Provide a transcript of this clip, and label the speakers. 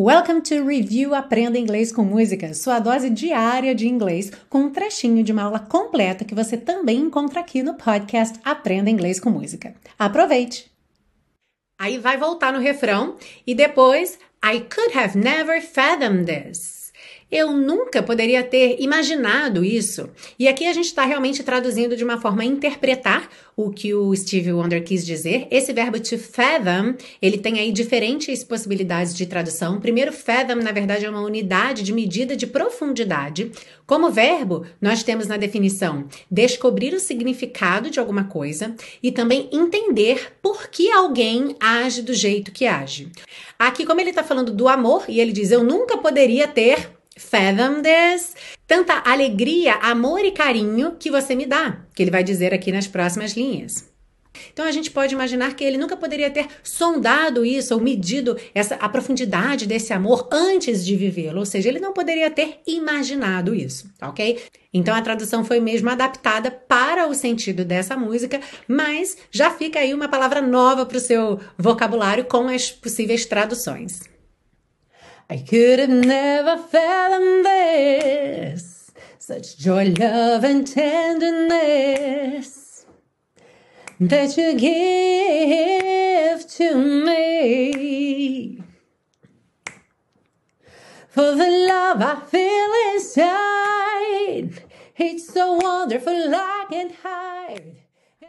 Speaker 1: Welcome to Review Aprenda Inglês com Música, sua dose diária de inglês, com um trechinho de uma aula completa que você também encontra aqui no podcast Aprenda Inglês com Música. Aproveite! Aí vai voltar no refrão e depois I could have never fathomed this. Eu nunca poderia ter imaginado isso. E aqui a gente está realmente traduzindo de uma forma a interpretar o que o Steve Wonder quis dizer. Esse verbo to fathom, ele tem aí diferentes possibilidades de tradução. Primeiro, fathom, na verdade, é uma unidade de medida de profundidade. Como verbo, nós temos na definição descobrir o significado de alguma coisa e também entender por que alguém age do jeito que age. Aqui, como ele está falando do amor, e ele diz: Eu nunca poderia ter fathom this, tanta alegria, amor e carinho que você me dá, que ele vai dizer aqui nas próximas linhas. Então a gente pode imaginar que ele nunca poderia ter sondado isso ou medido essa a profundidade desse amor antes de vivê-lo, ou seja, ele não poderia ter imaginado isso, ok? Então a tradução foi mesmo adaptada para o sentido dessa música, mas já fica aí uma palavra nova para o seu vocabulário com as possíveis traduções. I could have never fathomed this, such joy, love, and tenderness that you give to me. For the love I feel inside, it's so wonderful I can't hide.